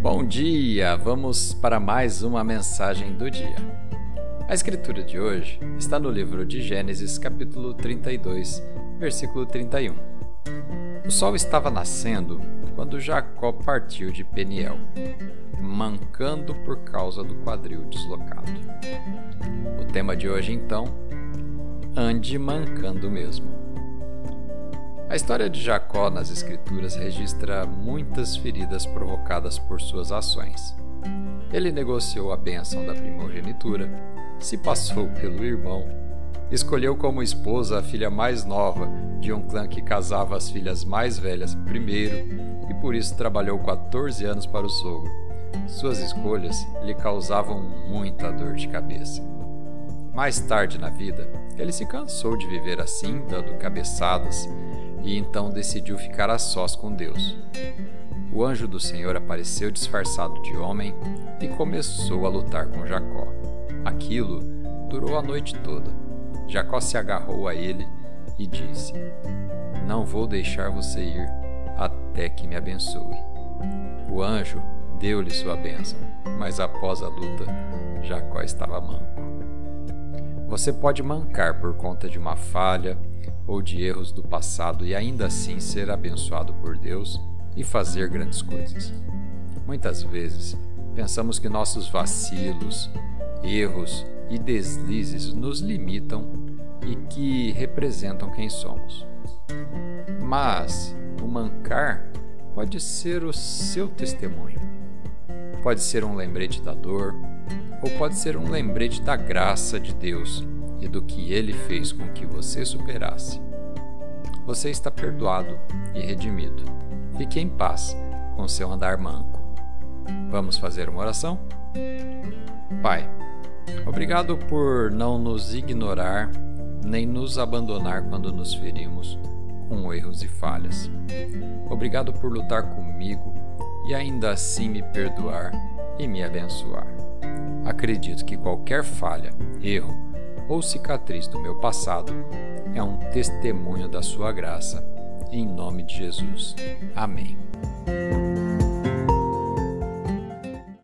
Bom dia! Vamos para mais uma mensagem do dia. A escritura de hoje está no livro de Gênesis, capítulo 32, versículo 31. O sol estava nascendo quando Jacó partiu de Peniel, mancando por causa do quadril deslocado. O tema de hoje, então, ande mancando mesmo. A história de Jacó nas Escrituras registra muitas feridas provocadas por suas ações. Ele negociou a bênção da primogenitura, se passou pelo irmão, escolheu como esposa a filha mais nova de um clã que casava as filhas mais velhas primeiro e por isso trabalhou 14 anos para o sogro. Suas escolhas lhe causavam muita dor de cabeça. Mais tarde na vida, ele se cansou de viver assim, dando cabeçadas e então decidiu ficar a sós com Deus. O anjo do Senhor apareceu disfarçado de homem e começou a lutar com Jacó. Aquilo durou a noite toda. Jacó se agarrou a ele e disse: Não vou deixar você ir até que me abençoe. O anjo deu-lhe sua bênção, mas após a luta, Jacó estava manco. Você pode mancar por conta de uma falha, ou de erros do passado e ainda assim ser abençoado por Deus e fazer grandes coisas. Muitas vezes pensamos que nossos vacilos, erros e deslizes nos limitam e que representam quem somos. Mas o mancar pode ser o seu testemunho. Pode ser um lembrete da dor, ou pode ser um lembrete da graça de Deus e do que ele fez com que você superasse. Você está perdoado e redimido. Fique em paz com seu andar manco. Vamos fazer uma oração? Pai, obrigado por não nos ignorar nem nos abandonar quando nos ferimos com erros e falhas. Obrigado por lutar comigo e ainda assim me perdoar e me abençoar. Acredito que qualquer falha, erro ou cicatriz do meu passado é um testemunho da sua graça. Em nome de Jesus. Amém.